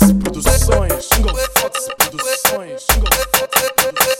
Fox Produções. Jingle Fox Produções. Single Fox Produções.